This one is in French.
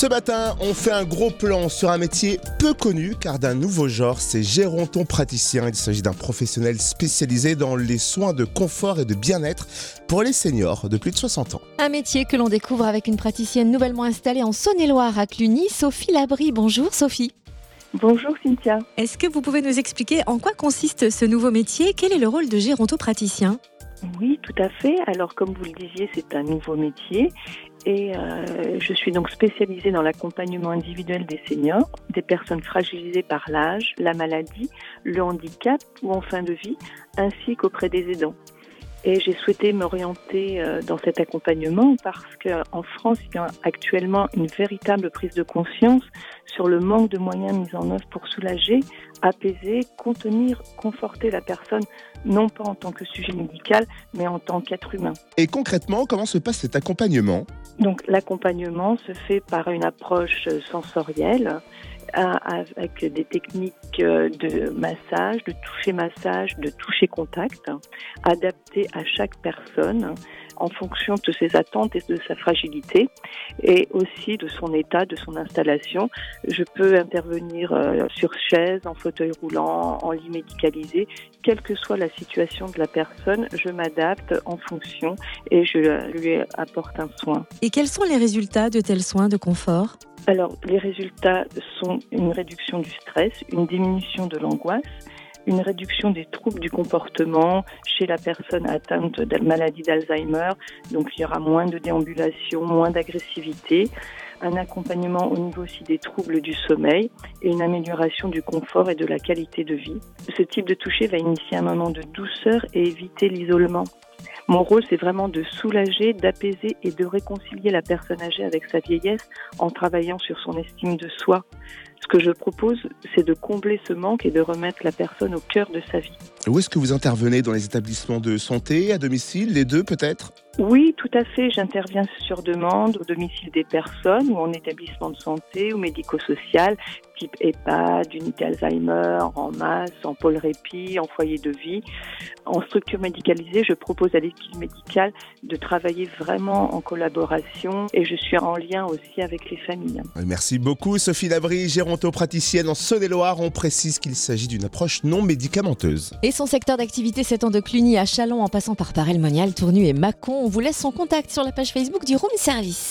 Ce matin, on fait un gros plan sur un métier peu connu car d'un nouveau genre, c'est géronton praticien. Il s'agit d'un professionnel spécialisé dans les soins de confort et de bien-être pour les seniors de plus de 60 ans. Un métier que l'on découvre avec une praticienne nouvellement installée en Saône-et-Loire à Cluny, Sophie Labry. Bonjour Sophie. Bonjour Cynthia. Est-ce que vous pouvez nous expliquer en quoi consiste ce nouveau métier? Quel est le rôle de gérontopraticien Oui, tout à fait. Alors comme vous le disiez, c'est un nouveau métier et euh, je suis donc spécialisée dans l'accompagnement individuel des seniors, des personnes fragilisées par l'âge, la maladie, le handicap ou en fin de vie, ainsi qu'auprès des aidants. Et j'ai souhaité m'orienter euh, dans cet accompagnement parce qu'en France, il y a actuellement une véritable prise de conscience sur le manque de moyens mis en œuvre pour soulager, apaiser, contenir, conforter la personne, non pas en tant que sujet médical, mais en tant qu'être humain. Et concrètement, comment se passe cet accompagnement? Donc l'accompagnement se fait par une approche sensorielle avec des techniques euh, de massage, de toucher massage, de toucher contact, adaptées à chaque personne en fonction de ses attentes et de sa fragilité et aussi de son état, de son installation. Je peux intervenir euh, sur chaise, en fauteuil roulant, en lit médicalisé, quelle que soit la situation de la personne, je m'adapte en fonction et je lui apporte un soin. Et quels sont les résultats de tels soins de confort? Alors, les résultats sont une réduction du stress, une diminution de l'angoisse, une réduction des troubles du comportement chez la personne atteinte de la maladie d'Alzheimer. Donc, il y aura moins de déambulation, moins d'agressivité, un accompagnement au niveau aussi des troubles du sommeil et une amélioration du confort et de la qualité de vie. Ce type de toucher va initier un moment de douceur et éviter l'isolement. Mon rôle, c'est vraiment de soulager, d'apaiser et de réconcilier la personne âgée avec sa vieillesse en travaillant sur son estime de soi. Ce que je propose, c'est de combler ce manque et de remettre la personne au cœur de sa vie. Où est-ce que vous intervenez? Dans les établissements de santé, à domicile, les deux peut-être? Oui, tout à fait. J'interviens sur demande au domicile des personnes ou en établissement de santé ou médico-social, type EHPAD, unité Alzheimer, en masse, en pôle répit, en foyer de vie. En structure médicalisée, je propose à l'équipe médicale de travailler vraiment en collaboration et je suis en lien aussi avec les familles. Merci beaucoup Sophie Labry, gérontopraticienne en Saône-et-Loire. On précise qu'il s'agit d'une approche non médicamenteuse. Et son secteur d'activité s'étend de Cluny à Chalon en passant par Parel-Monial, Tournu et Mâcon. Vous laisse son contact sur la page Facebook du Room Service.